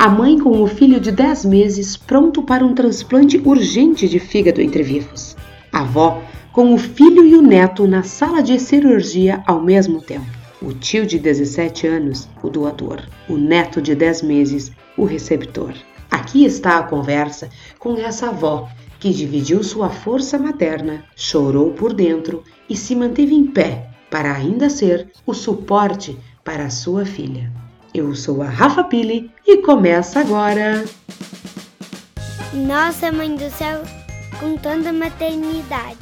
A mãe com o filho de 10 meses pronto para um transplante urgente de fígado entre vivos. A avó com o filho e o neto na sala de cirurgia ao mesmo tempo. O tio de 17 anos, o doador. O neto de 10 meses, o receptor. Aqui está a conversa com essa avó que dividiu sua força materna, chorou por dentro e se manteve em pé para ainda ser o suporte para sua filha. Eu sou a Rafa Pili e começa agora. Nossa Mãe do Céu contando a maternidade.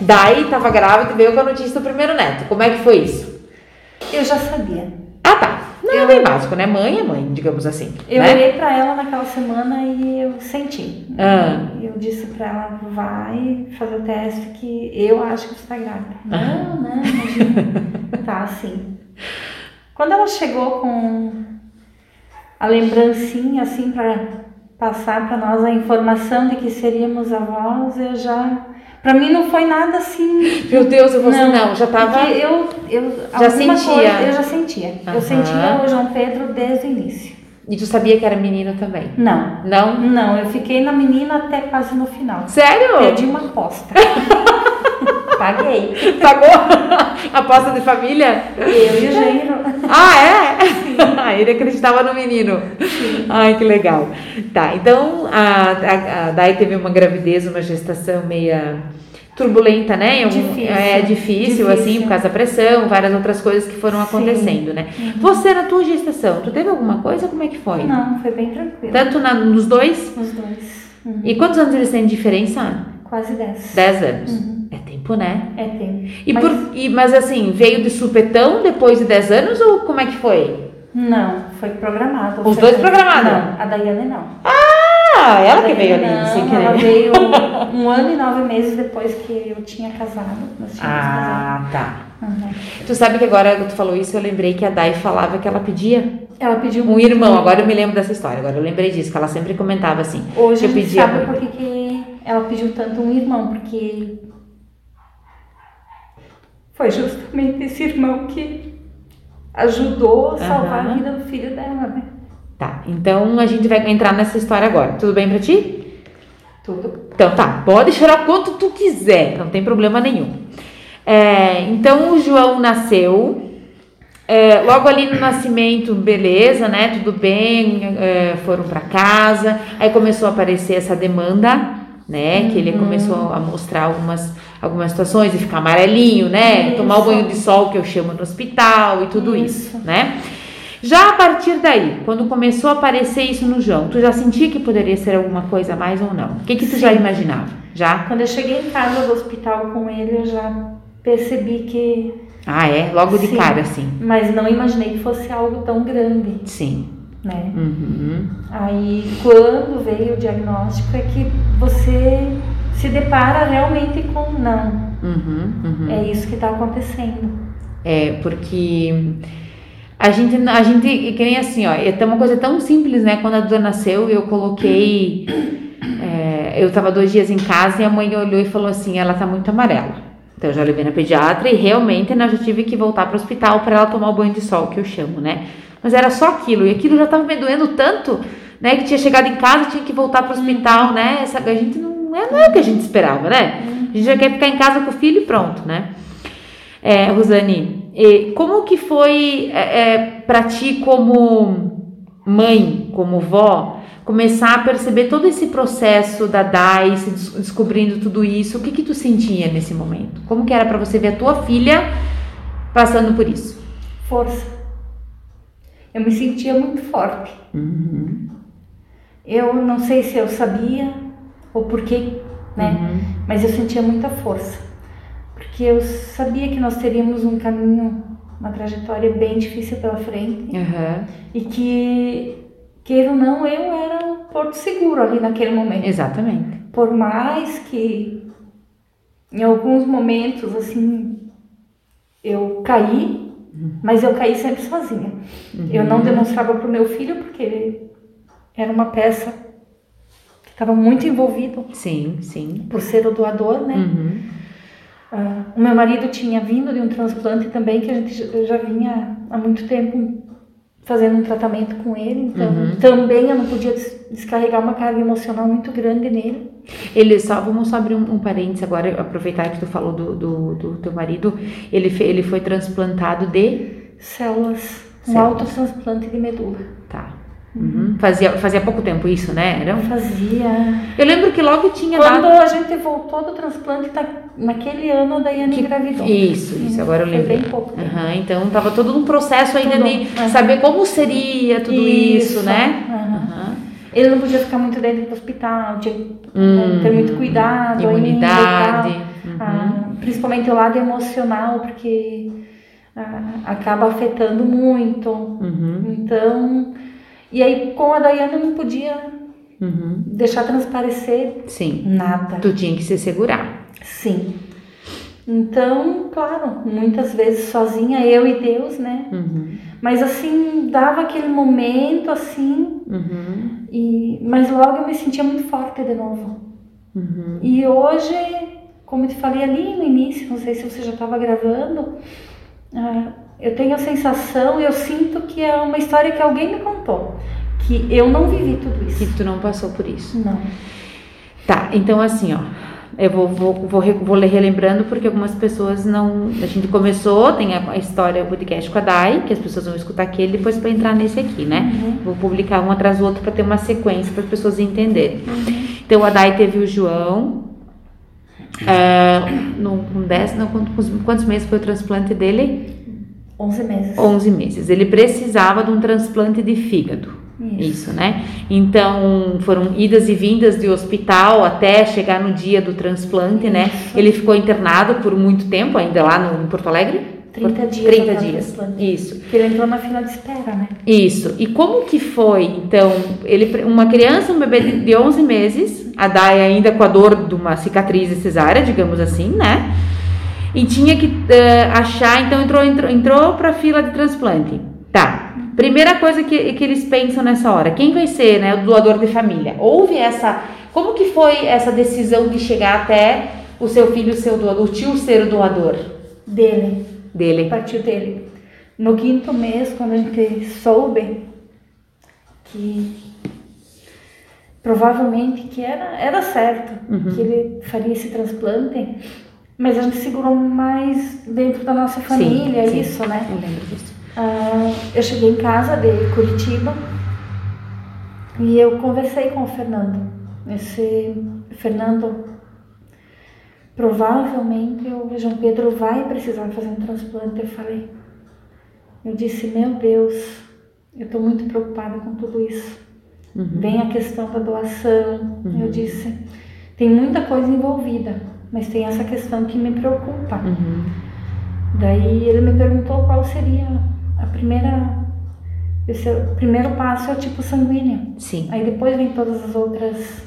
Daí estava grávida e veio com a notícia do primeiro neto. Como é que foi isso? Eu já sabia. Ah, tá. Não é bem básico, né? Mãe é mãe, digamos assim. Eu né? olhei pra ela naquela semana e eu senti. Ah. Eu disse pra ela, vai fazer o teste que eu acho que você tá grávida. Não, não, imagina. tá, assim. Quando ela chegou com a lembrancinha, assim, pra passar pra nós a informação de que seríamos avós, eu já... Pra mim não foi nada assim... Meu Deus, eu vou não, não já tava. Eu, eu Já sentia. Coisa, eu já sentia. Aham. Eu sentia o João Pedro desde o início. E tu sabia que era menino também? Não. Não? Não, eu fiquei na menina até quase no final. Sério? Perdi uma aposta. Paguei. Pagou? Aposta de família? Eu e o Jairo. Ah, é? Ah, ele acreditava no menino. Ai, que legal. Tá, então a, a, a Dai teve uma gravidez, uma gestação meia turbulenta, né? Difícil. É difícil, assim, Difícil. por causa da pressão, várias outras coisas que foram acontecendo, né? Você, na tua gestação, tu teve alguma coisa? Como é que foi? Não, foi bem tranquilo. Tanto na, nos dois? Os dois. Uhum. E quantos anos eles têm de diferença? Quase dez. Dez anos. É tempo, né? É tempo. E Mas- por, e, mas assim, veio de supetão depois de 10 anos ou como é que foi? Não, foi programado. Os dois programados? Não, a Daiane não. Ah, ela A que veio ali, sem querer. Ela veio um ano e nove meses depois que eu tinha casado. Nós tínhamos Ah, tá. casado. Uhum. Tu sabe que agora que tu falou isso, eu lembrei que a Dai falava que ela pedia Ela pediu um irmão. Agora eu me lembro dessa história, agora eu lembrei disso, que ela sempre comentava assim. Hoje que eu pedia sabe por que ela pediu tanto um irmão, porque foi justamente esse irmão que ajudou a salvar Aham. a vida do filho dela, né? Tá, então a gente vai entrar nessa história agora. Tudo bem pra ti? Tudo. Então tá, pode chorar quanto tu quiser, não tem problema nenhum. É, então o João nasceu, é, logo ali no nascimento, beleza, né? Tudo bem, é, foram pra casa, aí começou a aparecer essa demanda, né? Que ele começou a mostrar algumas, algumas situações, de ficar amarelinho, né? Isso. Tomar o banho de sol que eu chamo no hospital e tudo isso, Isso. né? Já a partir daí, quando começou a aparecer isso no João, tu já sentia que poderia ser alguma coisa a mais ou não? O que que tu já Sim. imaginava? Já? Quando eu cheguei em casa do hospital com ele, eu já percebi que. Ah, é? Logo de Sim. cara, assim. Mas não imaginei que fosse algo tão grande, Sim. Né? Uhum. Aí, quando veio o diagnóstico, é que você se depara realmente com não. Uhum. Uhum. É isso que está acontecendo. É, porque a gente, a gente, que nem assim, ó, é uma coisa tão simples, né? Quando a Duda nasceu, eu coloquei. é, eu tava dois dias em casa e a mãe olhou e falou assim: ela tá muito amarela. Então eu já levei na pediatra e realmente né, eu já tive que voltar para o hospital para ela tomar o banho de sol, que eu chamo, né? Mas era só aquilo, e aquilo já tava me doendo tanto, né? Que tinha chegado em casa tinha que voltar para o hospital, né? Essa, a gente não é, não é o que a gente esperava, né? A gente já quer ficar em casa com o filho e pronto, né? É, Rosane, como que foi é, é, para ti como mãe, como vó, começar a perceber todo esse processo da DAI, se des- descobrindo tudo isso? O que que tu sentia nesse momento? Como que era para você ver a tua filha passando por isso? Força. Eu me sentia muito forte. Eu não sei se eu sabia ou por quê, né? Mas eu sentia muita força. Porque eu sabia que nós teríamos um caminho, uma trajetória bem difícil pela frente. Aham, E que, queira ou não, eu era um porto seguro ali naquele momento. Exatamente. Por mais que em alguns momentos, assim, eu caí, mas eu caí sempre sozinha. Eu não demonstrava para o meu filho porque ele era uma peça que estava muito envolvido Sim, sim. por ser o doador, né? Uhum. Ah, o meu marido tinha vindo de um transplante também que a gente já vinha há muito tempo fazendo um tratamento com ele, então Uhum. também eu não podia des- descarregar uma carga emocional muito grande nele. Ele só, vamos só abrir um, um parênteses agora, aproveitar que tu falou do, do, do teu marido. Ele, ele foi transplantado de. Células, um Células. autotransplante de medula. Tá. Uhum. Fazia, fazia pouco tempo isso, né? Era um- Fazia. Eu lembro que logo tinha Quando dado. a gente voltou do transplante, tá, naquele ano a Daiane engravidou. Isso, isso, agora eu Foi lembrei. bem pouco tempo. Aham, então tava todo um processo ainda Tudo, de aham. saber como seria tudo isso, Isso, né? Ele não podia ficar muito dentro do hospital, tinha que Hum, ter muito cuidado imunidade, ainda e uhum. Ah, principalmente o lado emocional, porque ah, acaba afetando muito. Uhum, Então, e aí com a Dayana eu não podia uhum. deixar transparecer Sim. nada. Tu tinha que se segurar. Sim. Então, claro, muitas vezes sozinha, eu e Deus, né? Uhum, Mas assim, dava aquele momento assim, uhum, e mas logo eu me sentia muito forte de novo. uhum. E hoje, como eu te falei ali no início, não sei se você já estava gravando, ah, eu tenho a sensação, eu sinto que é uma história que alguém me contou, que eu não vivi tudo Que isso. tu não passou por isso. Não. Tá, então assim, ó. Eu vou, vou, vou, vou ler relembrando porque algumas pessoas não. A gente começou, tem a, história, o podcast com a Dai, que as pessoas vão escutar aquele depois para entrar nesse aqui, né? Uhum. Vou publicar um atrás do outro para ter uma sequência para as pessoas entenderem. Então a Dai teve o João. ah, no, com 10, não, quantos, quantos meses foi o transplante dele? 11 meses. 11 meses. Ele precisava de um transplante de fígado. Isso, né? Então foram idas e vindas de hospital até chegar no dia do transplante, né? Isso. Ele ficou internado por muito tempo, ainda lá no, em Porto Alegre? 30 Por- dias 30 até o dias. Isso. Porque ele entrou na fila de espera, né? Isso. E como que foi, então, ele, uma criança, um bebê de, de 11 meses, a Dai ainda com a dor de uma cicatriz cesárea, digamos assim, né? E tinha que eh, achar, então entrou, entrou, entrou para fila de transplante. Tá. Primeira coisa que, que eles pensam nessa hora, quem vai ser, né, o doador de família? Houve essa, como que foi essa decisão de chegar até o seu filho ser o doador, o tio ser o doador Dele. dele? Partiu dele. No quinto mês, quando a gente soube que provavelmente que era, era certo Uhum. que ele faria esse transplante, mas a gente segurou mais dentro da nossa família, sim. isso, né? Eu lembro disso. Ah, eu cheguei em casa de Curitiba e eu conversei com o Fernando. Esse Fernando, provavelmente o João Pedro vai precisar fazer um transplante. Eu falei, eu disse, meu Deus, eu estou muito preocupada com tudo isso. Uhum. Vem a questão da doação. Eu disse, tem muita coisa envolvida, mas tem essa questão que me preocupa. Uhum. Daí ele me perguntou qual seria a primeira. Esse é o primeiro passo é o tipo sanguíneo. Sim. Aí depois vem todas as outras.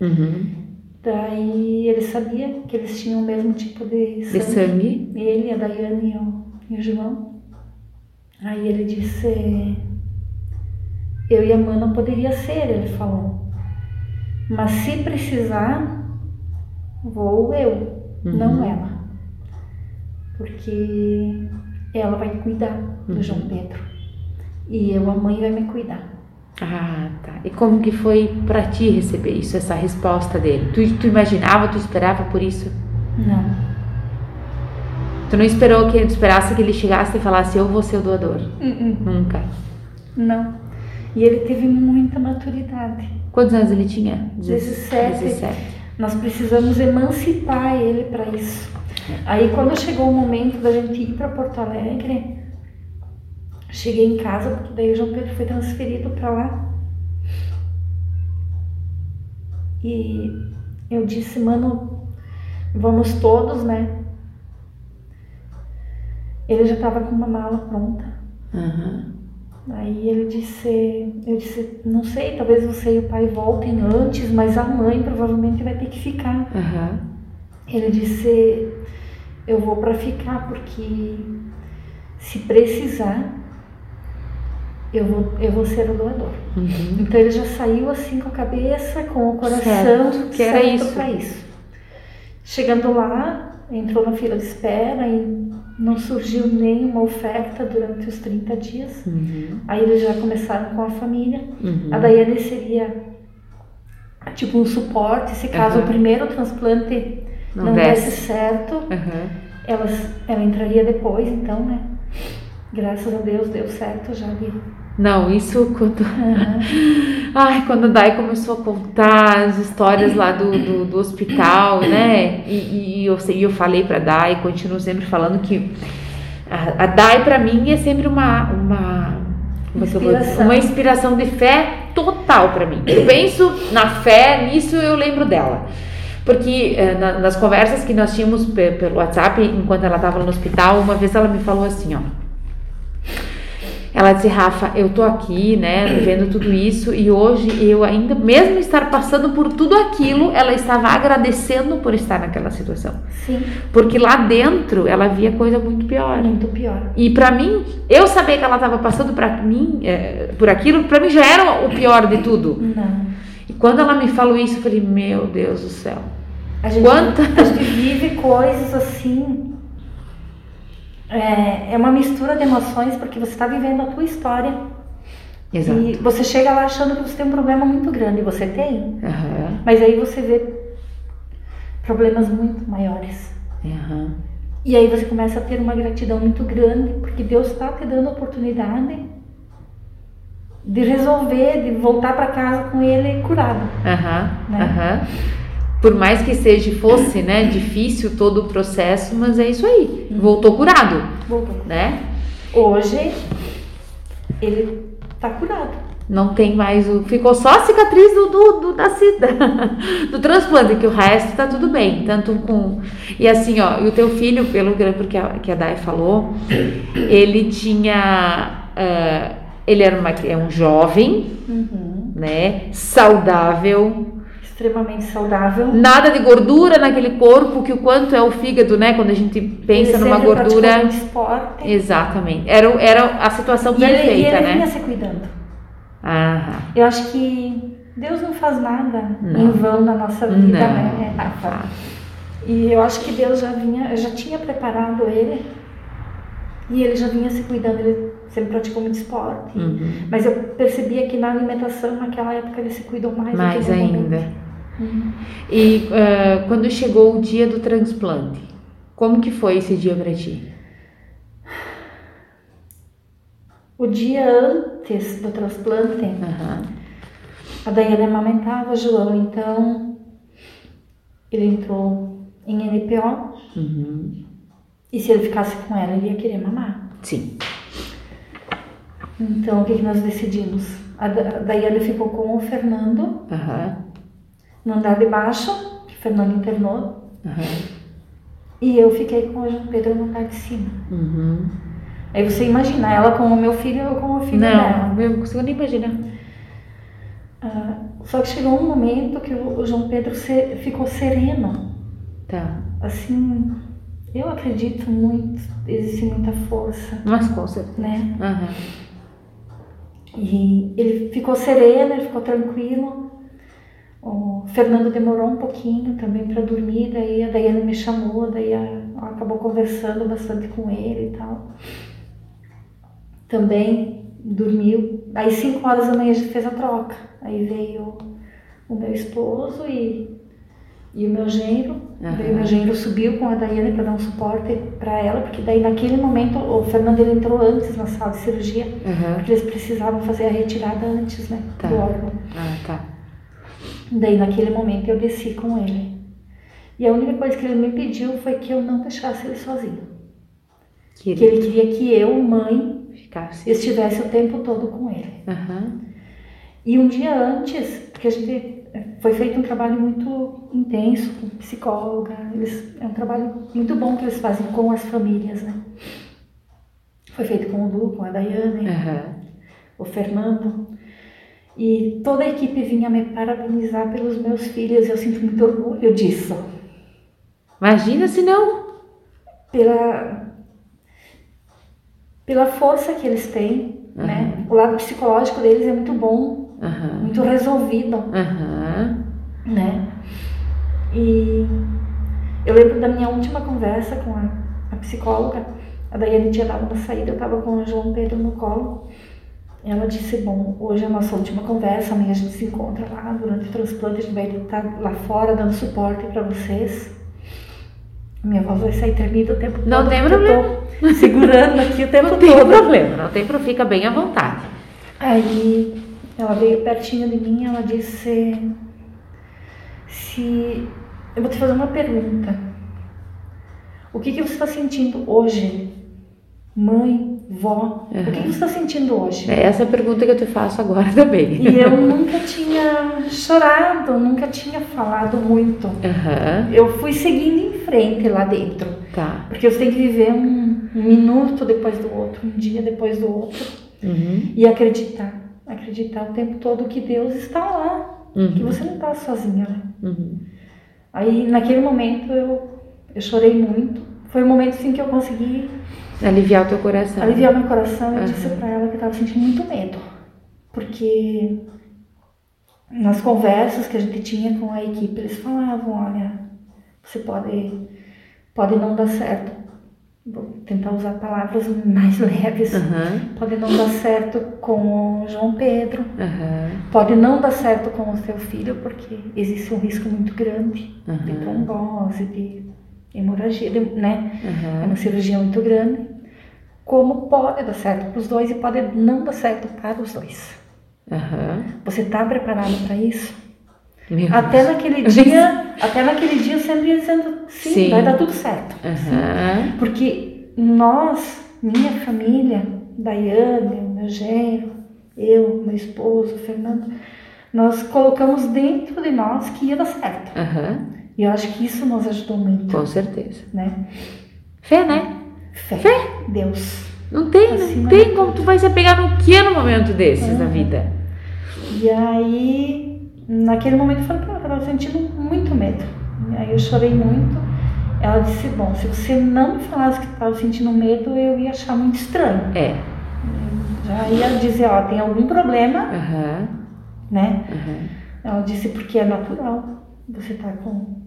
Uhum. Daí ele sabia que eles tinham o mesmo tipo de sangue. De sangue. Ele, a Daiane e o, e o João. Aí ele disse. Eu e a mãe não poderia ser, ele falou. Mas se precisar, vou eu, não ela. Porque ela vai cuidar do João Pedro. E eu, a mãe, vai me cuidar. Ah, tá. E como que foi pra ti receber isso, essa resposta dele? Tu, tu imaginava, tu esperava por isso? Não. Tu não esperou que tu esperasse que ele chegasse e falasse eu vou ser o doador? Uh-uh. Nunca. Não. E ele teve muita maturidade. Quantos anos ele tinha? 17. 17. Nós precisamos emancipar ele para isso. Aí quando chegou o momento da gente ir para Porto Alegre, cheguei em casa porque daí o João Pedro foi transferido para lá. E eu disse, mano, vamos todos, né? Ele já estava com uma mala pronta. Aham. Aí ele disse, eu disse, não sei, talvez você e o pai voltem antes, mas a mãe provavelmente vai ter que ficar. Aham. Ele disse, eu vou para ficar porque se precisar, eu vou, eu vou ser o doador. Uhum. Então ele já saiu assim com a cabeça, com o coração Certo, que era certo isso. pra isso. Chegando lá, entrou na fila de espera e não surgiu nenhuma oferta durante os 30 dias. Uhum. Aí eles já começaram com a família. Uhum. A Daiane seria tipo um suporte, se caso Aham. o primeiro transplante Não não, desse. desse certo, Uhum. elas, ela entraria depois, então, né? Graças a Deus deu certo já de. Não, isso quando. Ai, quando a Dai começou a contar as histórias lá do, do, do hospital, né? E, e eu, sei- eu falei pra Dai, continuo sempre falando que a, a Dai pra mim é sempre uma. uma é? Inspiração. Uma inspiração de fé total pra mim. Eu penso na fé, nisso eu lembro dela. Porque eh, na- nas conversas que nós tínhamos pe- pelo WhatsApp, enquanto ela estava no hospital, uma vez ela me falou assim, ó. Ela disse, Rafa, eu tô aqui, né, vivendo tudo isso e hoje eu ainda, mesmo estar passando por tudo aquilo, ela estava agradecendo por estar naquela situação. Sim, Porque lá dentro ela via coisa muito pior. muito pior. E pra mim, eu saber que ela estava passando para mim, eh, por aquilo, pra mim já era o pior de tudo. Não. E quando ela me falou isso, eu falei, meu Deus do céu. A gente, Quanta- a gente vive coisas assim. É, é uma mistura de emoções porque você está vivendo a tua história Exato. e você chega lá achando que você tem um problema muito grande, e você tem, Aham, mas aí você vê problemas muito maiores. aham. E aí você começa a ter uma gratidão muito grande porque Deus está te dando a oportunidade de resolver, de voltar para casa com ele curado. Aham, Né? Por mais que seja, fosse, né, difícil todo o processo, mas é isso aí. Voltou curado, Voltou. né? Hoje ele está curado. Não tem mais o. Ficou só a cicatriz do, do, do, da, do transplante, que o resto tá tudo bem. Tanto com. E assim, ó, e o teu filho, pelo porque a, que a Dai falou, ele tinha. ah, ele era uma, é um jovem, né? Saudável, Extremamente saudável. nada de gordura naquele corpo, que o quanto é o fígado, né? Quando a gente pensa Ele numa gordura. esporte. Exatamente. Era, era a situação E ele, e perfeita, ele vinha né? se cuidando. Aham. Eu acho que Deus não faz nada Não. em vão na nossa vida, Não. né, Rafa? E eu acho que Deus já vinha, já tinha preparado ele e ele já vinha se cuidando. Ele sempre praticou muito esporte. Uhum. Mas eu percebia que na alimentação, naquela época, ele se cuidou mais. do Mais ainda. momento. Uhum. E ah, quando chegou o dia do transplante, como que foi esse dia pra ti? O dia antes do transplante, Aham. a Daiane amamentava o João, então ele entrou em NPO Uhum. e se ele ficasse com ela, ele ia querer mamar. Sim. Então, o que, que nós decidimos? A Da- a Daiane ficou com o Fernando Aham. No andar de baixo, que o Fernando internou, Aham. e eu fiquei com o João Pedro no andar de cima. Uhum. Aí você imagina, ela com o meu filho eu com o filho dela. Não, eu não consigo nem imaginar. Ah, só que chegou um momento que o João Pedro se- ficou sereno. Tá. Assim, eu acredito muito, existe muita força, Mas com certeza. né? Aham. E ele ficou sereno, ele ficou tranquilo. O Fernando demorou um pouquinho também para dormir, daí a Daiane me chamou, daí ela acabou conversando bastante com ele e tal. Também dormiu. Aí 5 horas da manhã a gente fez a troca. Aí veio o meu esposo e, e o meu genro. Aham. Daí o meu genro subiu com a Daiane para dar um suporte para ela, porque daí naquele momento o Fernando ele entrou antes na sala de cirurgia. Aham. Porque eles precisavam fazer a retirada antes, né? Tá. Do órgão. Ah, tá. Daí, naquele momento, eu desci com ele. E a única coisa que ele me pediu foi que eu não deixasse ele sozinho. Que Que ele queria que eu, mãe, ficasse. estivesse o tempo todo com ele. Aham. E um dia antes, porque a gente foi feito um trabalho muito intenso com psicóloga, eles, é um trabalho muito bom que eles fazem com as famílias, né? Foi feito com o Du, com a Daiane, Aham. o Fernando. E toda a equipe vinha me parabenizar pelos meus filhos, eu sinto muito orgulho disso. Imagina se não. Pela, pela força que eles têm, né? O lado psicológico deles é muito bom, Aham. muito resolvido, Aham. né? E eu lembro da minha última conversa com a, a psicóloga, A Daiane tinha dado uma saída, eu estava com o João Pedro no colo. Ela disse, bom, hoje é a nossa última conversa, amanhã a gente se encontra lá durante o transplante, a gente vai estar lá fora dando suporte para vocês. Minha voz vai sair tremida o tempo Não todo. tem porque eu problema. tô segurando aqui o tempo Não tem todo. problema, não tem problema, fica bem à vontade. Aí ela veio pertinho de mim e ela disse se eu vou te fazer uma pergunta. O que, que você está sentindo hoje? Mãe, vó, o que, que você está sentindo hoje? É essa a pergunta que eu te faço agora também. E eu nunca tinha chorado, nunca tinha falado muito. Aham, Eu fui seguindo em frente lá dentro. tá. Porque você tem que viver um, um minuto depois do outro, um dia depois do outro. Uhum, E acreditar. Acreditar o tempo todo que Deus está lá. Que uhum, você não está sozinha. né? uhum. Aí naquele momento eu, eu chorei muito. Foi o momento assim que eu consegui Aliviar o teu coração. aliviar meu coração e Aham. disse pra ela que eu estava sentindo muito medo. Porque nas conversas que a gente tinha com a equipe, eles falavam, olha, você pode, pode não dar certo. Vou tentar usar palavras mais leves. Aham, Pode não dar certo com o João Pedro. aham, Pode não dar certo com o seu filho, porque existe um risco muito grande de trombose, de hemorragia, né? É aham. uma cirurgia muito grande. Como pode dar certo para os dois e pode não dar certo para os dois. aham. Você está preparado para isso? Meu Até Deus. naquele dia, até naquele dia eu sempre ia dizendo sim, Sim. vai dar tudo certo. Aham, Porque nós, minha família, Daiane, meu genro, eu, meu esposo, Fernando, nós colocamos dentro de nós que ia dar certo. aham, E eu acho que isso nos ajudou muito, com certeza. né? Fé, né? Fé. Deus. Não tem, Acima não tem como tu vai se apegar no que no momento desses da Uhum. vida. E aí, naquele momento eu falei pra ela eu tava sentindo muito medo. E aí eu chorei muito. Ela disse, bom, se você não me falasse que estava sentindo medo, eu ia achar muito estranho. É. Já ia dizer, ó, tem algum problema, Aham, né? aham. Ela disse porque é natural. Você tá com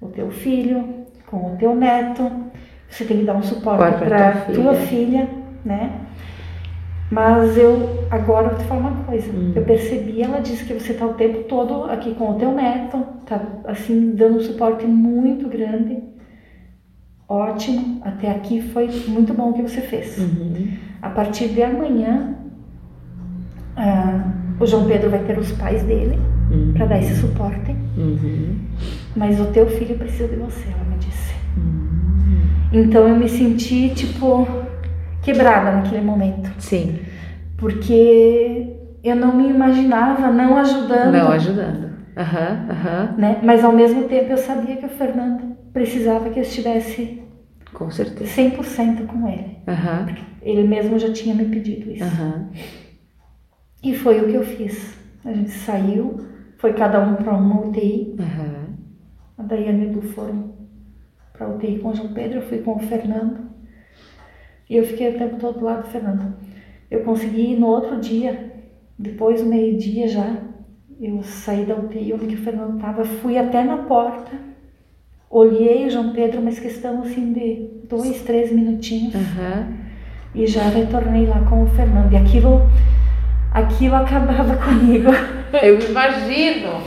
o teu filho, com o teu neto, você tem que dar um suporte para tua tua filha. filha, né? Mas eu agora eu vou te falar uma coisa. Hum. Eu percebi, ela disse que você tá o tempo todo aqui com o teu neto, tá assim dando um suporte muito grande. Ótimo, até aqui foi muito bom o que você fez. Uhum. A partir de amanhã, ah, o João Pedro vai ter os pais dele Uhum. para dar esse suporte, Uhum. Mas o teu filho precisa de você, ela me disse. Uhum. Então eu me senti tipo quebrada naquele momento, Sim, porque eu não me imaginava não ajudando, não ajudando. Aham, aham, né? Mas ao mesmo tempo eu sabia que o Fernando precisava que eu estivesse com certeza. 100% com ele. Aham, Ele mesmo já tinha me pedido isso. aham. E foi o que eu fiz. A gente saiu, foi cada um para uma UTI. Aham. A Daiane e o Edu foram para UTI com o João Pedro, eu fui com o Fernando. E eu fiquei o tempo todo do lado do Fernando. Eu consegui ir no outro dia, depois do meio-dia já, eu saí da UTI onde o Fernando estava, fui até na porta, olhei o João Pedro, mas questão assim de dois, três minutinhos, Aham. e já retornei lá com o Fernando. E aquilo, aquilo acabava comigo. Eu imagino.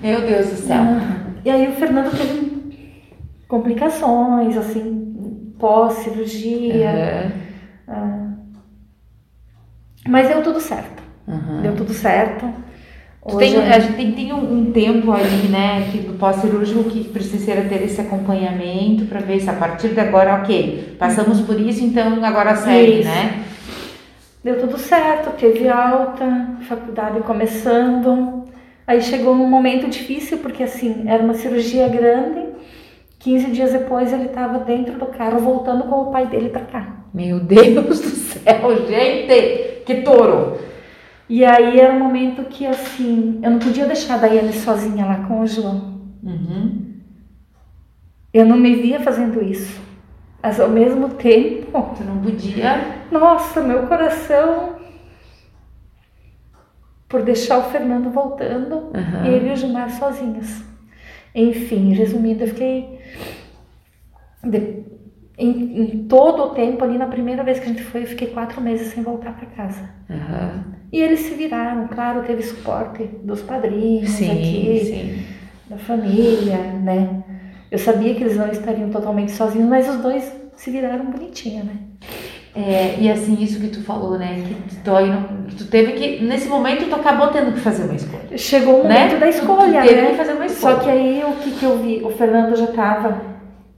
Meu Deus do céu. E aí o Fernando teve complicações, assim, pós-cirurgia. Ah. Mas deu tudo certo. Aham. Deu tudo certo. Tu tem, Hoje- a gente tem, tem um, um tempo ali, né, que do pós-cirúrgico que precisa ter esse acompanhamento para ver se a partir de agora, ok, passamos por isso, então agora segue, Isso. né? Deu tudo certo, teve alta, faculdade começando. Aí chegou num momento difícil, porque assim, era uma cirurgia grande. 15 dias depois ele estava dentro do carro voltando com o pai dele para cá. Meu Deus do céu, gente, que touro. E aí era um momento que assim, eu não podia deixar a Daiane sozinha lá com o João. Uhum. Eu não me via fazendo isso. Mas ao mesmo tempo, Tu não podia. nossa, meu coração por deixar o Fernando voltando Aham. e ele e o Gilmar sozinhos. Enfim, resumindo, eu fiquei. de- em, em todo o tempo ali, na primeira vez que a gente foi, eu fiquei quatro meses sem voltar para casa. Aham. E eles se viraram, claro, teve suporte dos padrinhos Sim, aqui, sim. da família, né? Eu sabia que eles não estariam totalmente sozinhos, mas os dois se viraram bonitinho, né? É, e assim, isso que tu falou, né? Que tu, dói que tu teve que. Nesse momento, tu acabou tendo que fazer uma escolha. Chegou o Né? momento da Tu- tu escolha, teve né? que fazer uma escolha. Só que aí o que, que eu vi? O Fernando já estava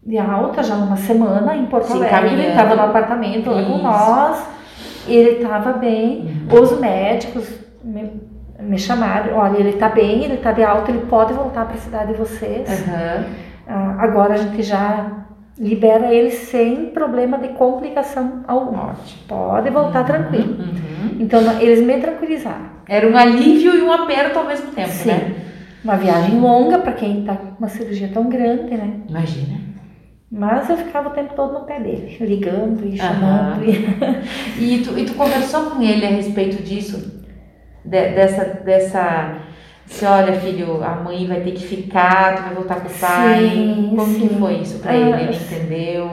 de alta, já uma semana em Porto Se Alegre, ele estava no apartamento lá com nós, ele estava bem, Uhum. os médicos me, me chamaram, olha, ele está bem, ele está de alta, ele pode voltar para a cidade de vocês. Aham. Ah, agora a gente já libera ele sem problema de complicação alguma. Ótimo. Pode voltar tranquilo. Uhum. Então eles me tranquilizaram. Era um alívio e um aperto ao mesmo tempo, Sim. né? Uma viagem longa para quem está com uma cirurgia tão grande, né? Imagina. Mas eu ficava o tempo todo no pé dele, ligando e chamando. E... E tu, e tu conversou com ele a respeito disso? De- dessa, dessa. Se olha, filho, a mãe vai ter que ficar, tu vai voltar com o pai. Sim, Como que sim. foi isso pra Ah, ele? Ele entendeu?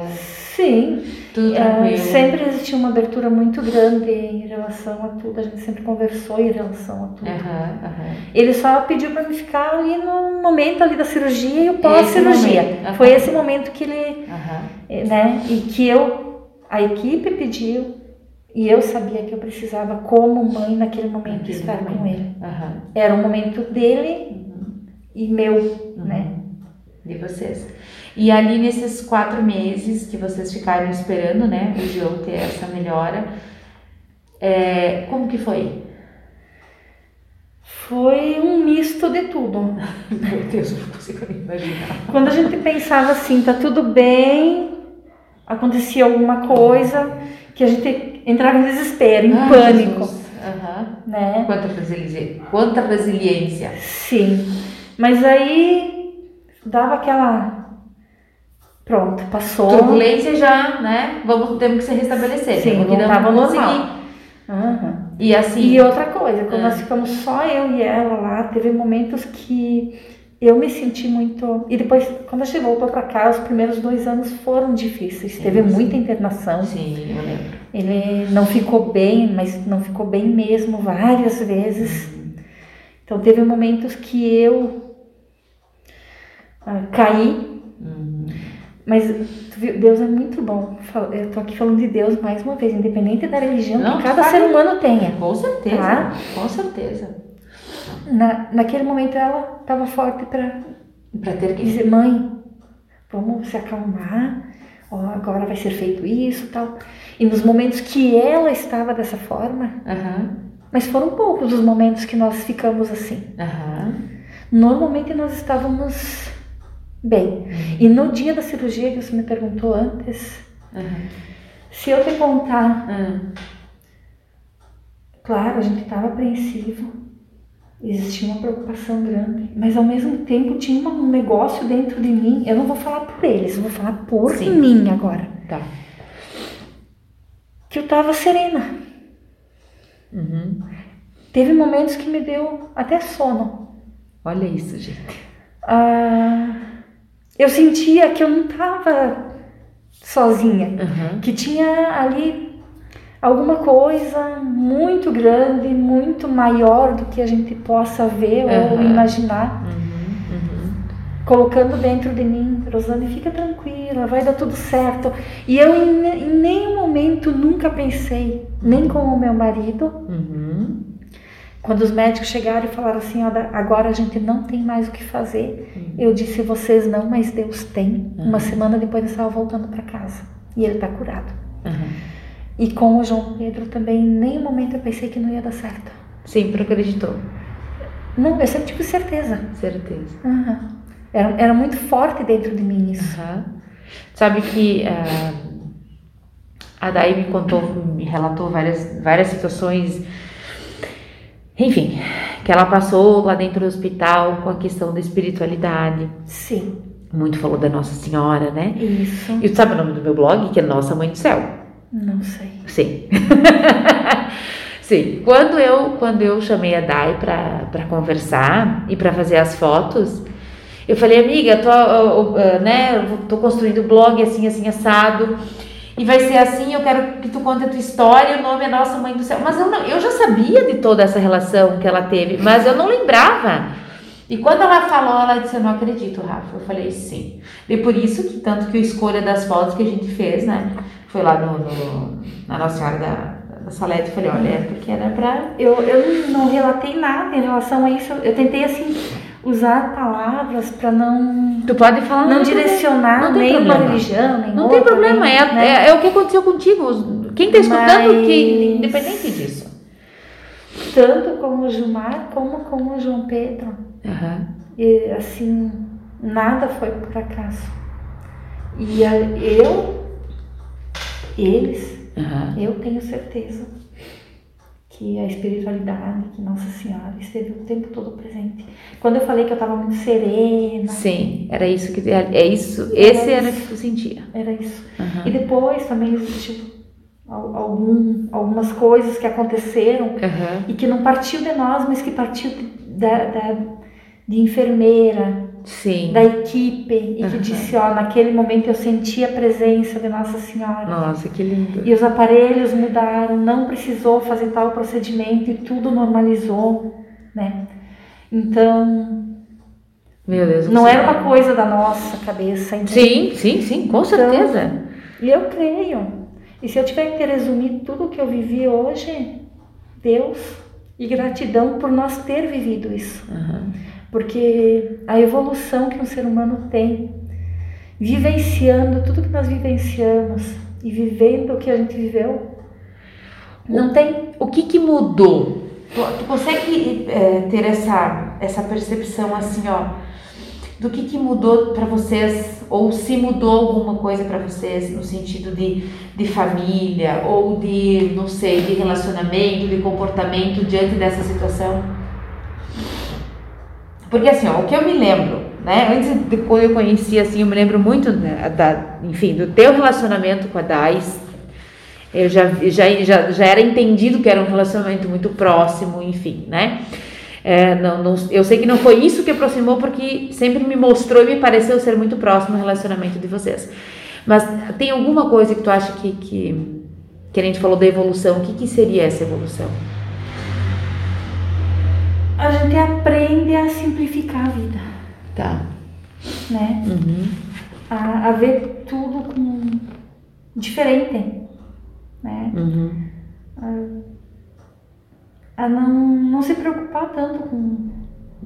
Sim, Tudo eh, tranquilo? sempre existiu uma abertura muito grande em relação a tudo. A gente sempre conversou em relação a tudo. Aham, aham. Ele só pediu para me ficar ali no momento ali da cirurgia e o pós-cirurgia. aham. Foi esse momento que ele, eh, né, e que eu, a equipe pediu e eu sabia que eu precisava como mãe naquele momento Naquele estar com momento. ele. Aham. Era um momento dele e meu, né? De vocês. E ali nesses quatro meses que vocês ficaram esperando, né, o João ter essa melhora, é, como que foi? Foi um misto de tudo. Meu Deus, eu não consigo nem imaginar. Quando a gente pensava assim, tá tudo bem, acontecia alguma coisa, que a gente entrava em desespero, em Ai, pânico, Jesus. Aham. né? Quanta resiliência. Quanta resiliência. Sim. Mas aí dava aquela. Pronto, passou. Turbulência já, né? Vamos, temos que se restabelecer. Sim, porque não vamos normal. Aham. E assim. E outra coisa, quando Ah. nós ficamos só eu e ela lá, teve momentos que eu me senti muito. E depois, quando a gente voltou para cá, os primeiros dois anos foram difíceis. Sim, teve sim. muita internação. Sim, eu lembro. Ele não ficou bem, mas não ficou bem mesmo várias vezes. Então teve momentos que eu ah, caí, Uhum. mas viu, Deus é muito bom. Eu tô aqui falando de Deus mais uma vez, independente da religião Não, que cada fale. ser humano tenha. Com certeza. Tá. Com certeza. Na, naquele momento ela estava forte para Pra ter que. dizer, mãe, vamos se acalmar, ó, agora vai ser feito isso tal. E nos momentos que ela estava dessa forma, Aham. mas foram poucos os momentos que nós ficamos assim. Aham. Normalmente nós estávamos bem. E no dia da cirurgia que você me perguntou antes, se eu te contar, Ah. claro, a gente estava apreensivo, existia uma preocupação grande, mas ao mesmo tempo tinha um negócio dentro de mim. Eu não vou falar por eles, eu vou falar por Sim. mim agora. Tá. Que eu estava serena. Uhum. Teve momentos que me deu até sono. Olha isso, gente. Ah, eu sentia que eu não estava sozinha. Uhum. que tinha ali alguma coisa muito grande, muito maior do que a gente possa ver ou Aham. imaginar, Uhum. Uhum. colocando dentro de mim, Rosane, fica tranquila, vai dar tudo certo. E eu em, em nenhum momento nunca pensei, nem com o meu marido, Uhum. quando os médicos chegaram e falaram assim, agora a gente não tem mais o que fazer. Eu disse, vocês não, mas Deus tem. Uma semana depois eu estava voltando para casa e ele está curado. Uhum. E com o João Pedro também, em nenhum momento eu pensei que não ia dar certo. Sempre acreditou. Não, eu sempre tive certeza. Certeza. Aham. Era, era muito forte dentro de mim isso. Aham. Sabe que ah, a Dai me contou, me relatou várias, várias situações, enfim, que ela passou lá dentro do hospital com a questão da espiritualidade. Sim, Muito falou da Nossa Senhora, né? isso. E tu sabe o nome do meu blog? Que é Nossa Mãe do Céu. Não sei. Sim. Sim. Quando eu, quando eu chamei a Dai para conversar e para fazer as fotos, Eu falei, amiga, tô, uh, uh, né, eu tô construindo blog assim, assim, assado. E vai ser assim, eu quero que tu conte a tua história, o nome é Nossa Mãe do Céu. Mas eu, não, eu já sabia de toda essa relação que ela teve, mas eu não lembrava. E quando ela falou, ela disse, eu não acredito, Rafa. Eu falei, sim. E por isso que, tanto que a escolha das fotos que a gente fez, né? Foi lá no, no na Nossa Senhora da, da Salete, eu falei, olha, é porque era pra... Eu, eu não relatei nada em relação a isso. Eu tentei, assim, usar palavras para não... Tu pode falar... Não, direcionar não nem uma religião, nem Não outra, tem problema, nem, é, né? é, é o que aconteceu contigo. Quem tá escutando, Mas- que, independente disso. Tanto como o Gilmar, como como o João Pedro. Aham. E assim, nada foi por acaso. E eu, eles, Aham. eu tenho certeza que a espiritualidade, que Nossa Senhora esteve o tempo todo presente. Quando eu falei que eu estava muito serena, Sim, era isso que é isso, esse era o que tu sentia. era isso. Aham. E depois também al- algum, algumas coisas que aconteceram Aham. e que não partiu de nós, mas que partiu de, da, da- de enfermeira, Sim. da equipe e que Aham. disse, ó, naquele momento eu senti a presença de Nossa Senhora. Nossa, que lindo. E os aparelhos mudaram, não precisou fazer tal procedimento e tudo normalizou, né? Então, Meu Deus. não era uma coisa da nossa cabeça, entendeu? Sim, sim, sim, com certeza. E eu creio. E se eu tiver que resumir tudo que eu vivi hoje, Deus e gratidão por nós ter vivido isso. Aham. Porque a evolução que um ser humano tem, vivenciando tudo que nós vivenciamos e vivendo o que a gente viveu, não tem. O que que mudou? Tu, tu consegue é, ter essa, essa percepção assim, ó, do que que mudou para vocês, ou se mudou alguma coisa para vocês no sentido de, de família, ou de, não sei, de relacionamento, de comportamento diante dessa situação? Porque assim, ó, o que eu me lembro, né, antes de quando eu conheci, assim, eu me lembro muito, né, da, enfim, do teu relacionamento com a Dais, eu já, já, já, já era entendido que era um relacionamento muito próximo, enfim, né? É, não, não, eu sei que não foi isso que aproximou, porque sempre me mostrou e me pareceu ser muito próximo o relacionamento de vocês. Mas tem alguma coisa que tu acha que, que, que a gente falou da evolução, o que, que seria essa evolução? A gente aprende a simplificar a vida, Tá. né? Uhum. A, a ver tudo com diferente, né? Uhum. A não, não se preocupar tanto com,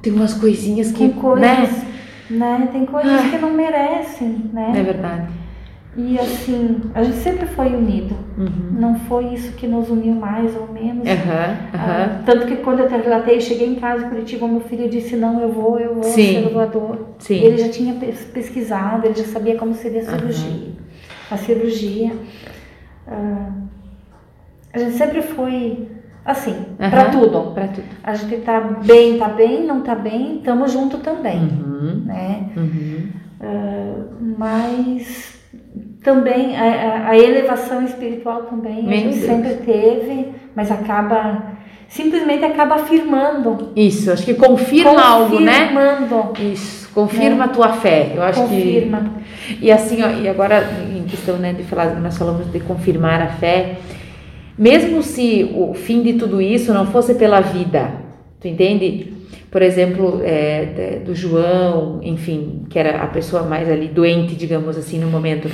Tem umas coisinhas que, com coisas, né? né? Tem coisas que não merecem, né? É verdade. E assim, a gente sempre foi unido. Uhum. Não foi isso que nos uniu mais ou menos. Aham, aham. Ah, tanto que quando eu te relatei, cheguei em casa em Curitiba, meu filho disse, não, eu vou, eu vou Sim. ser doador. Sim. Ele já tinha pes- pesquisado, ele já sabia como seria a cirurgia. A cirurgia. ah, a gente sempre foi assim, pra Aham. tudo. Pra tudo. A gente tá bem, tá bem, não tá bem, estamos junto também, Uhum. né? Uhum. mas também a, a- elevação espiritual também a gente Deus. sempre teve, mas acaba simplesmente acaba afirmando, Isso, acho que confirma algo, né? confirmando, Isso, confirma a tua fé. Eu acho confirma. que. E assim, ó, e agora em questão né, de falar, nós falamos de confirmar a fé, mesmo se o fim de tudo isso não fosse pela vida, tu entende? Por exemplo, é, do João, enfim, que era a pessoa mais ali doente, digamos assim, no momento.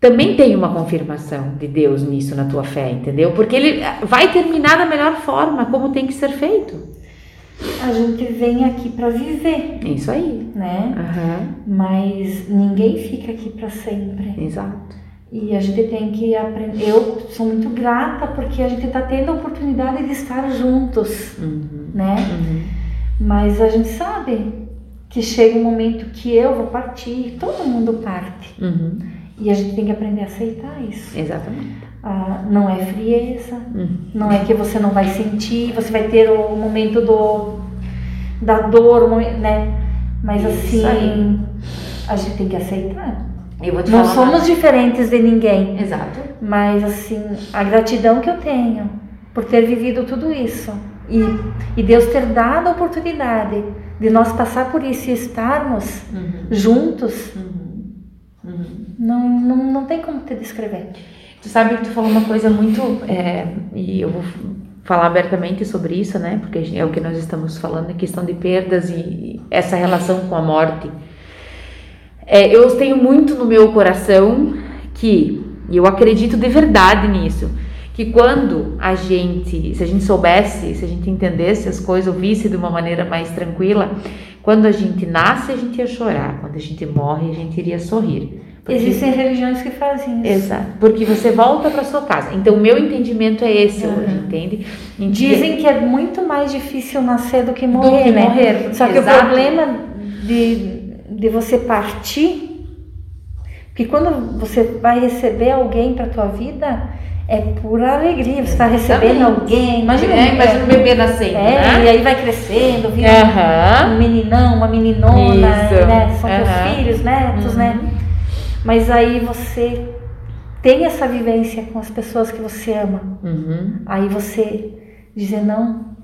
Também tem uma confirmação de Deus nisso na tua fé, entendeu? Porque ele vai terminar da melhor forma, como tem que ser feito. A gente vem aqui para viver, isso aí. né? Aham, Mas ninguém fica aqui para sempre. exato. E a gente tem que aprender. Eu sou muito grata porque a gente está tendo a oportunidade de estar juntos, Uhum, né? uhum. Mas a gente sabe que chega um momento que eu vou partir, todo mundo parte. Uhum, E a gente tem que aprender a aceitar isso. exatamente. Ah, não é frieza, Uhum. não é que você não vai sentir, você vai ter o momento do, da dor, né? Mas Isso assim, a gente tem que aceitar. Não somos mais. diferentes de ninguém, Exato. mas assim, a gratidão que eu tenho por ter vivido tudo isso E, e Deus ter dado a oportunidade de nós passar por isso e estarmos Uhum. juntos, Uhum. Uhum. não, não, não tem como te descrever. Tu sabe que tu falou uma coisa muito. é, e eu vou falar abertamente sobre isso, né? Porque é o que nós estamos falando, a questão de perdas e essa relação com a morte. É, eu tenho muito no meu coração que, e eu acredito de verdade nisso, que quando a gente, se a gente soubesse, se a gente entendesse as coisas, ouvisse de uma maneira mais tranquila, quando a gente nasce a gente ia chorar, quando a gente morre a gente iria sorrir. Porque- Existem religiões que fazem isso. Exato, porque você volta para sua casa. Então, o meu entendimento é esse hoje, entende? Dizem que é muito mais difícil nascer do que Do morrer, que né? morrer, Só que exato. o problema de, de você partir, que quando você vai receber alguém para tua vida, é pura alegria. Você está recebendo Exatamente. alguém. Imagina, é, imagina o bebê nascendo, É, e né? aí vai crescendo, vira Aham. um meninão, uma meninona, né? São Aham. teus filhos, netos, né? Uhum. Mas aí você tem essa vivência com as pessoas que você ama. Uhum. Aí você dizer não,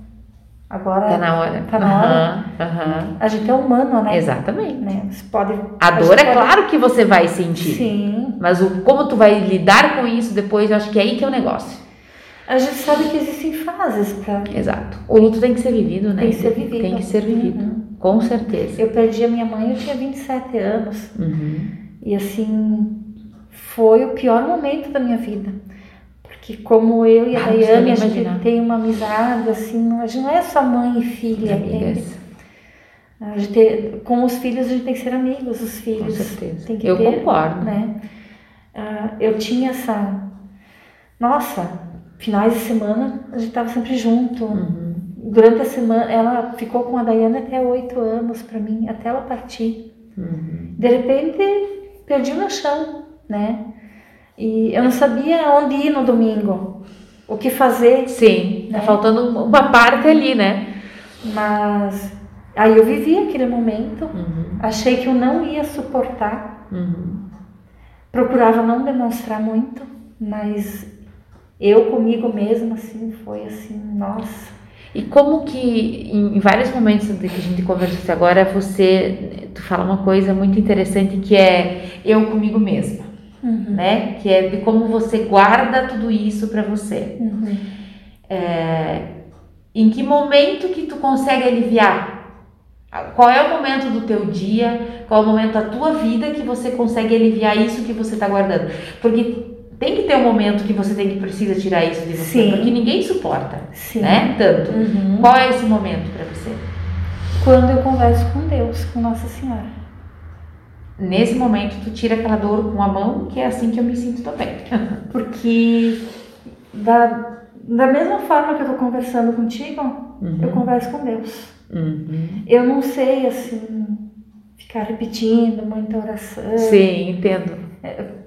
agora Tá na hora. Tá na hora. Aham. A gente é humano, né? Exatamente. Né? Você pode. A dor gente é pode- claro que você vai sentir. Sim. Mas o, como tu vai lidar com isso depois, eu acho que é aí que é o negócio. A gente sabe que existem fases para. Exato. O luto tem que ser vivido, né? Tem que ser vivido. Tem que ser vivido. Uhum. Com certeza. Eu perdi a minha mãe, eu tinha 27 anos. Uhum. E assim, foi o pior momento da minha vida. Porque como eu e a Ah, não sei Daiane, a gente imaginar. tem uma amizade, assim, a gente não é só mãe e filha. é- Amigas. a gente, com os filhos a gente tem que ser amigos, os filhos. Com certeza. Tem que Eu ter, concordo. Né? Ah, eu tinha essa. Nossa, finais de semana a gente estava sempre junto. Uhum. Durante a semana, ela ficou com a Daiane até oito anos para mim, até ela partir. Uhum. De repente, perdi o meu chão, né? E eu não sabia onde ir no domingo, o que fazer, Sim, tá Né? faltando uma parte ali, né? mas aí eu vivi aquele momento, Uhum. achei que eu não ia suportar, Uhum. procurava não demonstrar muito, mas eu comigo mesma, assim, foi assim, nossa. E como que em, vários momentos de que a gente conversou até agora, você tu fala uma coisa muito interessante que é eu comigo mesma, Uhum, né? Que é de como você guarda tudo isso pra você. uhum. É, em que momento que tu consegue aliviar? Qual é o momento do teu dia? Qual é o momento da tua vida que você consegue aliviar isso que você tá guardando? Porque tem que ter um momento que você tem que precisa tirar isso de você, Sim. porque ninguém suporta, Sim. né? Tanto. Uhum. Qual é esse momento pra você? Quando eu converso com Deus, com Nossa Senhora. Nesse momento tu tira aquela dor com a mão, que é assim que eu me sinto também. Porque da, da mesma forma que eu tô conversando contigo, eu converso com Deus. Uhum. Eu não sei, assim, ficar repetindo muita oração. Sim, entendo.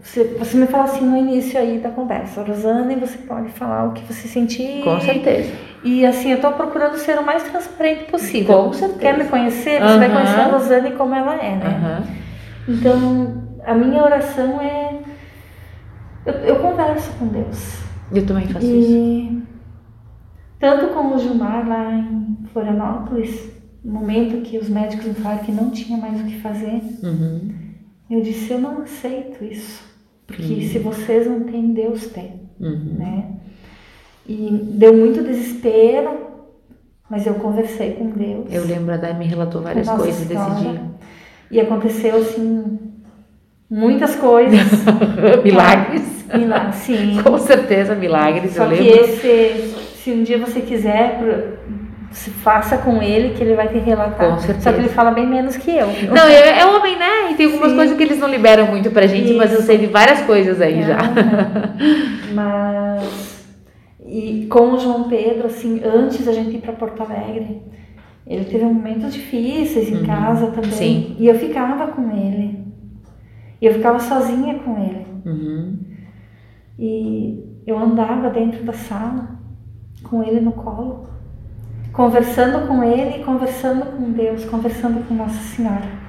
Você, você me fala assim no início aí da conversa, Rosane, você pode falar o que você sentir. Com certeza. E assim, eu tô procurando ser o mais transparente possível. Com certeza. Quer me conhecer? Você vai conhecer a Rosane como ela é, né? Aham. Então, a minha oração é. Eu, eu converso com Deus. Eu também faço isso. E tanto com o Gilmar lá em Florianópolis, no momento que os médicos me falaram que não tinha mais o que fazer, Uhum. eu disse, eu não aceito isso. Porque Uhum. se vocês não têm, Deus tem, Uhum. né? E deu muito desespero, mas eu conversei com Deus. Eu lembro, a Dai me relatou várias coisas desse dia. E aconteceu, assim, muitas coisas. milagres. Milagres, sim. Com certeza, milagres, Só eu que lembro. esse, se um dia você quiser, se faça com ele que ele vai te relatar. Com certeza. Só que ele fala bem menos que eu. Não, é, é homem, né? E tem algumas Sim. coisas que eles não liberam muito pra gente, mas eu Isso. sei de várias coisas aí já. Mas e com o João Pedro, assim, antes da gente ir para Porto Alegre, ele teve momentos difíceis em Uhum. casa também. Sim. E eu ficava com ele. E eu ficava sozinha com ele. Uhum. E eu andava dentro da sala com ele no colo, conversando com ele, conversando com Deus, conversando com Nossa Senhora.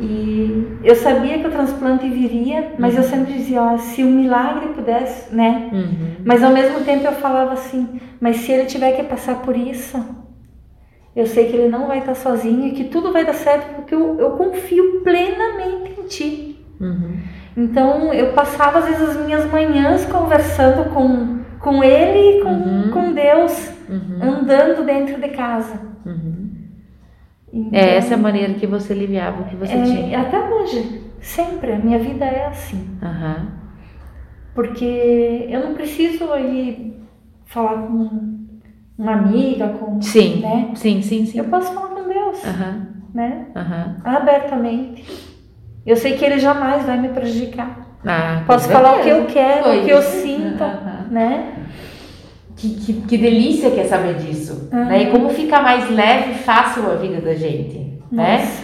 E eu sabia que o transplante viria, mas eu sempre dizia, ó, se o milagre pudesse, né? Uhum. Mas ao mesmo tempo eu falava assim, mas se ele tiver que passar por isso, eu sei que ele não vai estar sozinho e que tudo vai dar certo porque eu, eu confio plenamente em ti. Uhum. Então eu passava às vezes as minhas manhãs conversando com, com ele e com, Uhum. com Deus, Uhum. andando dentro de casa. Uhum. Então, É essa a maneira que você aliviava o que você é, tinha. até hoje, sempre, a minha vida é assim. Porque eu não preciso ir falar com uma amiga, com. Sim. Né? Sim, sim, sim. Eu posso falar com Deus, né? Abertamente. Eu sei que Ele jamais vai me prejudicar. Ah, Posso falar o que eu quero, Foi o que eu sinto, né? Que, que, que delícia que é saber disso. Uhum. Né? E como fica mais leve e fácil a vida da gente. Né? Nossa.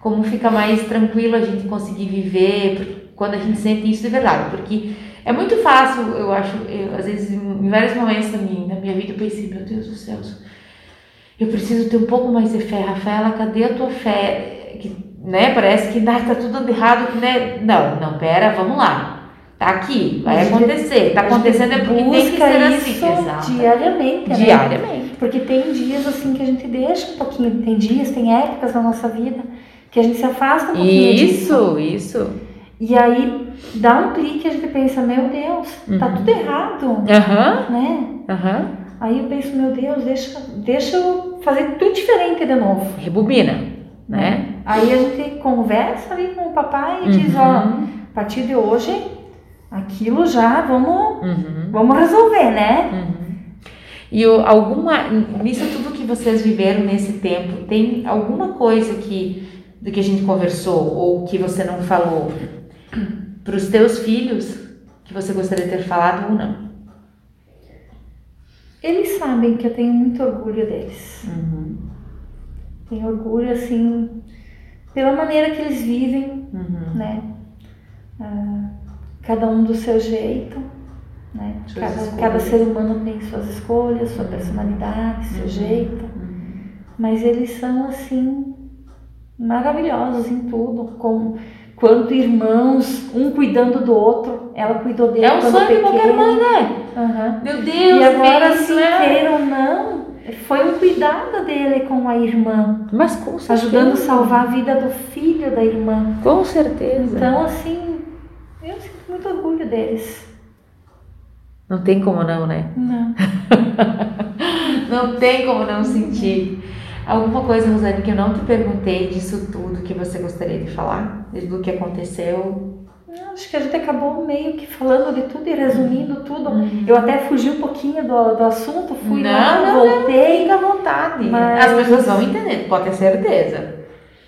Como fica mais tranquilo a gente conseguir viver quando a gente sente isso de verdade. Porque é muito fácil, eu acho, eu, às vezes, em vários momentos da minha, da minha vida, eu pensei, meu Deus do céu, eu preciso ter um pouco mais de fé. Rafaela, cadê a tua fé? Que, né, parece que ah, tá tudo errado. Né? Não, não, pera, vamos lá. Tá aqui, vai acontecer. Tá acontecendo é porque tem que ser isso assim. Exato. diariamente, né? Diariamente. Porque tem dias assim que a gente deixa um pouquinho, tem dias, tem épocas na nossa vida que a gente se afasta um pouquinho disso. Isso, isso. E aí dá um clique e a gente pensa, meu Deus, tá Uhum. tudo errado, Aham, né? aham. Aí eu penso, meu Deus, deixa, deixa eu fazer tudo diferente de novo. Rebobina, né? Aí a gente conversa ali com o papai e diz, ó, Uhum. a partir de hoje, aquilo já vamos, Uhum. vamos resolver, né? Uhum. E alguma, nisso tudo que vocês viveram nesse tempo, tem alguma coisa que, do que a gente conversou ou que você não falou para os teus filhos que você gostaria de ter falado ou não? Eles sabem que eu tenho muito orgulho deles. Uhum. Tenho orgulho, assim, pela maneira que eles vivem, Uhum. né? Ah, cada um do seu jeito, né? Cada, cada ser humano tem suas escolhas, sua personalidade, seu Uhum. jeito. Uhum. Mas eles são, assim, maravilhosos em tudo. Com, quanto irmãos, um cuidando do outro. Ela cuidou dele É um quando sonho de qualquer mãe, né? Aham. Meu Deus, E agora, se né? queira ou não, foi um cuidado dele com a irmã. Mas com certeza. Ajudando a salvar a vida do filho da irmã. Com certeza. Então, assim, eu sinto muito orgulho deles. Não tem como não, né? Não. Não tem como não sentir. Alguma coisa, Rosane, que eu não te perguntei disso tudo que você gostaria de falar? Do que aconteceu? Não, Acho que a gente acabou meio que falando de tudo e resumindo tudo. Uhum. Eu até fugi um pouquinho do, do assunto, fui Não, lá, não, voltei. Fica à vontade. Mas- As pessoas vão entender, pode ter certeza.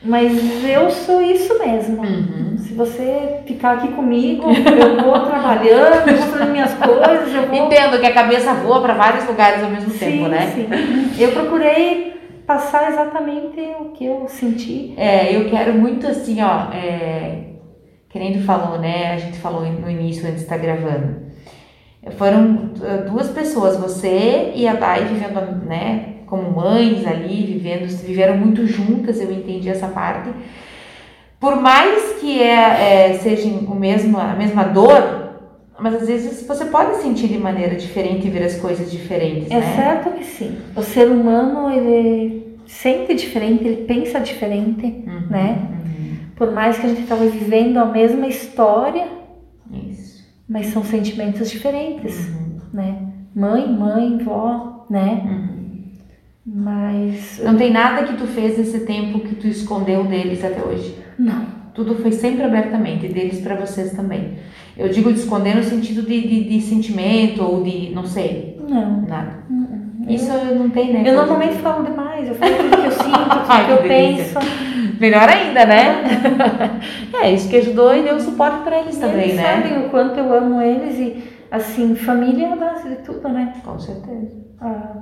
Mas eu sou isso mesmo. Uhum. Se você ficar aqui comigo, eu vou trabalhando, eu vou fazendo minhas coisas, eu vou. Entendo que a cabeça voa para vários lugares ao mesmo sim, tempo, né? sim. Eu procurei passar exatamente o que eu senti. É, eu quero muito assim, ó, é, que nem tu falou, né? A gente falou no início antes de estar gravando. Foram uh, duas pessoas, você e a Dai vivendo, né, como mães ali, vivendo, viveram muito juntas, eu entendi essa parte. Por mais que é, é, seja o mesmo, a mesma dor, mas às vezes você pode sentir de maneira diferente e ver as coisas diferentes, É né? certo que sim. O ser humano, ele sente diferente, ele pensa diferente, Uhum, né? uhum. Por mais que a gente estava vivendo a mesma história, Isso. mas são sentimentos diferentes, Uhum, né? Mãe, mãe, vó, né? uhum. Mas Não tem nada que tu fez nesse tempo que tu escondeu deles até hoje. não. Tudo foi sempre abertamente, deles pra vocês também. Eu digo de esconder no sentido de, de, de sentimento ou de, não sei, Não. nada. Uhum. Isso não tem, né? Eu normalmente falo demais, eu falo tudo que eu sinto, tudo Ai, que eu que delícia. penso. Melhor ainda, né? é, isso que ajudou e deu suporte pra eles também, eles né? sabem o quanto eu amo eles e, assim, família é a base de tudo, né? Com certeza. Ah,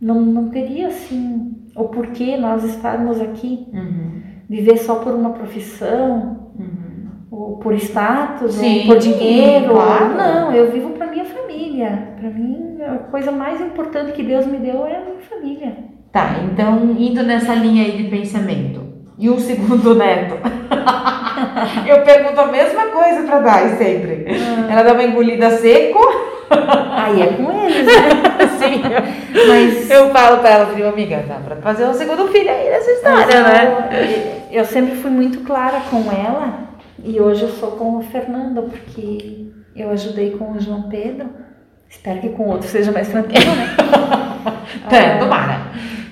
não, não teria, assim, o porquê nós estarmos aqui, Uhum. Viver só por uma profissão, Uhum. ou por status, Sim, ou por dinheiro. claro. Não, eu vivo para minha família. Para mim, a coisa mais importante que Deus me deu é a minha família. Tá, então indo nessa linha aí de pensamento, E um segundo neto. eu pergunto a mesma coisa pra Dai sempre. Ah. Ela dá uma engolida seco. Aí é com eles, né? Sim. Mas Eu falo pra ela, falei, amiga, dá pra fazer um segundo filho aí nessa história, né? eu, eu sempre fui muito clara com ela e hoje eu sou com o Fernando, porque eu ajudei com o João Pedro. Espero que com o outro seja mais tranquilo, né? É, tomara.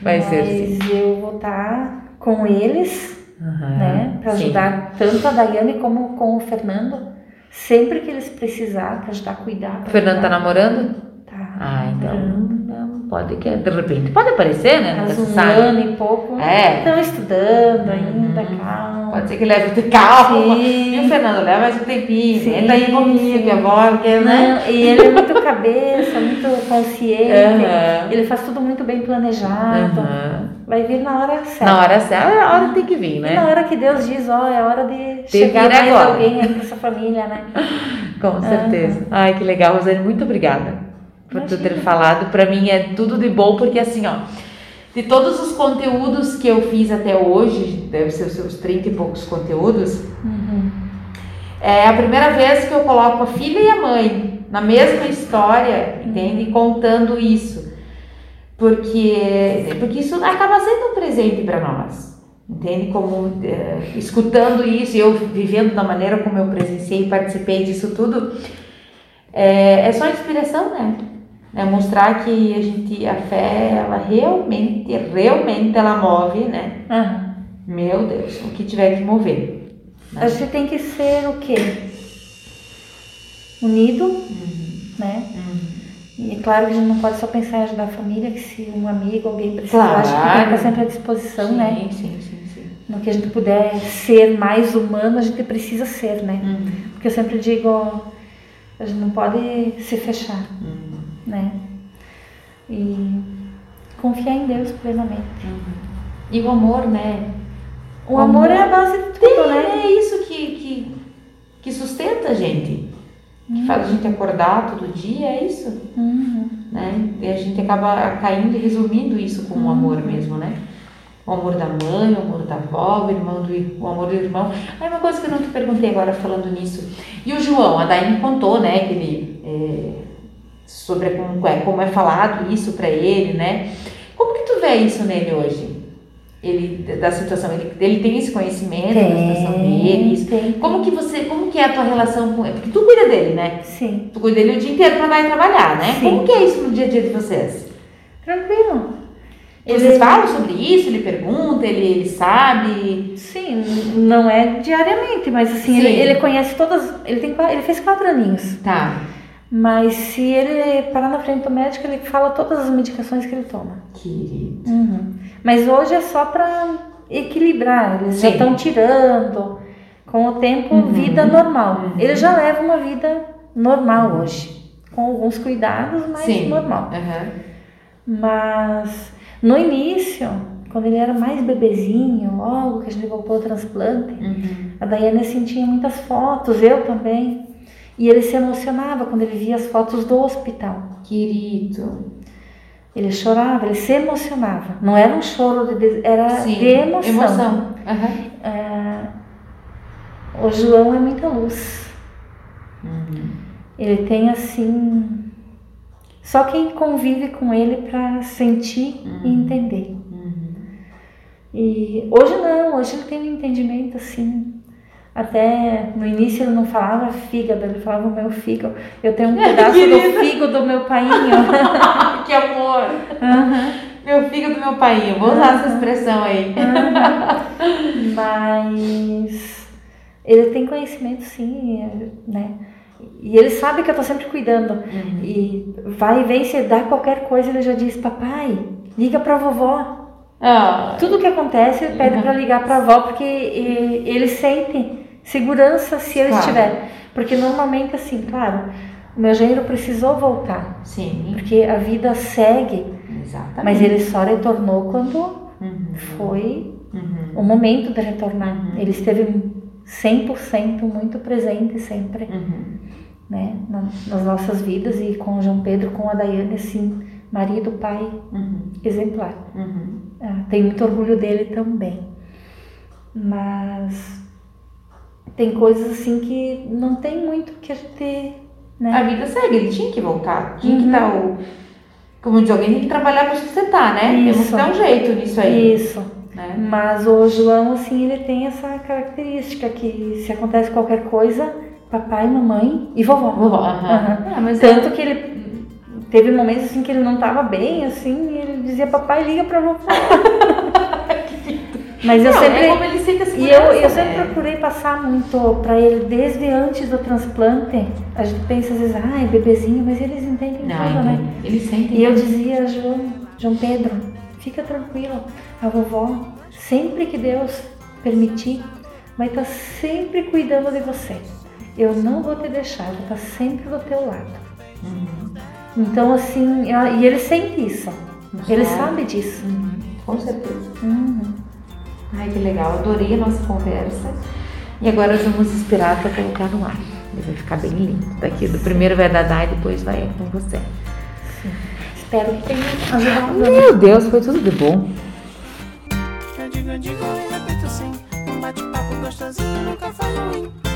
Vai ser Mas assim. eu vou estar com eles, né? Pra sim. ajudar tanto a Daiane como com o Fernando. Sempre que eles precisar, pra ajudar a cuidar. O Fernando tá namorando? Tá. Ah, então não pode que de repente pode aparecer, né? Faz um ano e pouco. É. Estão estudando ainda, Uhum. calma. Pode ser que leve calma. Sim. E o Fernando leva mais um tempinho. Sim, Entra aí comigo, sim. que a avó, que, né? Não, e ele é muito cabeça, muito consciente. Aham. Ele faz tudo muito bem planejado. Aham. Vai vir na hora certa. Na hora certa, é a hora que tem que vir, E na né? hora que Deus diz, ó, é hora de De chegar mais agora. alguém aí pra essa família, né? Com certeza. Ai, que legal, Rosane, muito obrigada por tu ter Imagina. falado. Pra mim é tudo de bom, porque assim, ó, de todos os conteúdos que eu fiz até hoje, deve ser os seus 30 e poucos conteúdos, Uhum. É a primeira vez que eu coloco a filha e a mãe na mesma história, entende? Contando isso. Porque, porque isso acaba sendo um presente para nós, entende? Como é, escutando isso, e eu vivendo da maneira como eu presenciei e participei disso tudo, é, é só inspiração, né? É mostrar que a gente, a fé, ela realmente, realmente ela move, né? Aham. Meu Deus, o que tiver que mover. A gente tem que ser o quê? Unido, Uhum. né? E é claro que a gente não pode só pensar em ajudar a família, que se um amigo, alguém precisar, a gente tem que Claro. estar sempre à disposição, né? Sim, sim, sim, sim. No que a gente puder ser mais humano, a gente precisa ser, né? Uhum. Porque eu sempre digo, a gente não pode se fechar, Uhum. Né? E confiar em Deus plenamente. E o amor, né? O, O amor, amor é a base de tudo, Tem, né? é isso que, que, que sustenta a gente. Que faz a gente acordar todo dia, é isso, Uhum. né? E a gente acaba caindo e resumindo isso com o amor mesmo, né? O amor da mãe, o amor da avó, o, irmão do, o amor do irmão. Aí uma coisa que eu não te perguntei agora falando nisso. E o João, a Daí me contou, né, que ele, é, sobre como é, como é falado isso pra ele, né? Como que tu vê isso nele hoje? Ele, da situação, ele, ele tem esse conhecimento da situação dele, isso. tem. Como que você, como que é a tua relação com ele? Porque tu cuida dele, né? Sim, Tu cuida dele o dia inteiro pra dar e trabalhar, né? Sim. Como que é isso no dia a dia de vocês? tranquilo. Vocês falam sobre isso? Ele pergunta, ele, ele sabe? Sim, não é diariamente, mas assim, Sim. ele, ele conhece todas. Ele, tem, ele fez quatro aninhos. Tá. Mas se ele parar na frente do médico, ele fala todas as medicações que ele toma. Querido. Uhum. Mas hoje é só para equilibrar. Eles já Sim. estão tirando. Com o tempo, Uhum. vida normal. Uhum. Ele já leva uma vida normal hoje. Com alguns cuidados, mas Sim. normal. Mas no início, quando ele era mais bebezinho, logo que a gente voltou ao transplante, Uhum. a Daiane sentia muitas fotos, eu também. E ele se emocionava quando ele via as fotos do hospital. Querido. Ele chorava, ele se emocionava. Não era um choro, de, era Sim. de emoção. Emoção. Aham. É, o João é muita luz. Uhum. Ele tem assim. Só quem convive com ele para sentir e entender. Uhum. E hoje não, hoje ele tem um entendimento assim. Até no início ele não falava fígado, ele falava o meu fígado. Eu tenho um pedaço do fígado do meu painho. que amor. Aham. Meu filho do meu pai. Eu vou usar essa expressão aí. Mas ele tem conhecimento sim, né? E ele sabe que eu tô sempre cuidando. Uhum. E vai e vem, se dá qualquer coisa, ele já diz, papai, liga pra vovó. Ah, Tudo que acontece, ele pede pra ligar pra avó, porque ele sente segurança se ele Claro. estiver. Porque normalmente, assim, claro, o meu genro precisou voltar. sim. Porque a vida segue, Exatamente. mas ele só retornou quando Uhum. foi Uhum. o momento de retornar. Ele esteve 100% muito presente sempre, Uhum. né, na- nas nossas vidas e com o João Pedro, com a Daiane, assim, marido, pai, Uhum. exemplar. Uhum. Ah, tenho muito orgulho dele também. Mas tem coisas assim que não tem muito que a gente. Né? A vida segue, ele tinha que voltar. Tinha Uhum. que dar o. Como diz alguém, tem que trabalhar pra sustentar, né? Temos Isso. que dar um jeito nisso aí. Isso. Né? Mas o João, assim, ele tem essa característica que se acontece qualquer coisa, papai, mamãe e vovó. Vovó. Aham. Ah, mas Tanto que ele teve momentos assim que ele não tava bem, assim, e ele dizia, papai, liga pra vovó. Mas eu Não, sempre. é como ele E eu, eu sempre né? procurei passar muito pra ele desde antes do transplante. A gente pensa às vezes, ai, bebezinho, mas eles entendem Não, tudo, né? entende. ele sente. E eu dizia, João, João Pedro, fica tranquilo, a vovó, sempre que Deus permitir, vai estar sempre cuidando de você. Eu não vou te deixar, eu vou estar sempre do teu lado. Uhum. Então, assim, e ele sente isso. Ele sabe disso. Uhum. Com certeza. Uhum. Ai, que legal. Adorei a nossa conversa. E agora nós vamos esperar para colocar no ar. Ele vai ficar bem lindo. Daqui do primeiro vai dar Dai, depois vai com você. Espero que tenha ajudado. Meu Deus, foi tudo de bom. Eu digo, eu digo e repito sim. Um bate-papo gostosinho nunca faz ruim.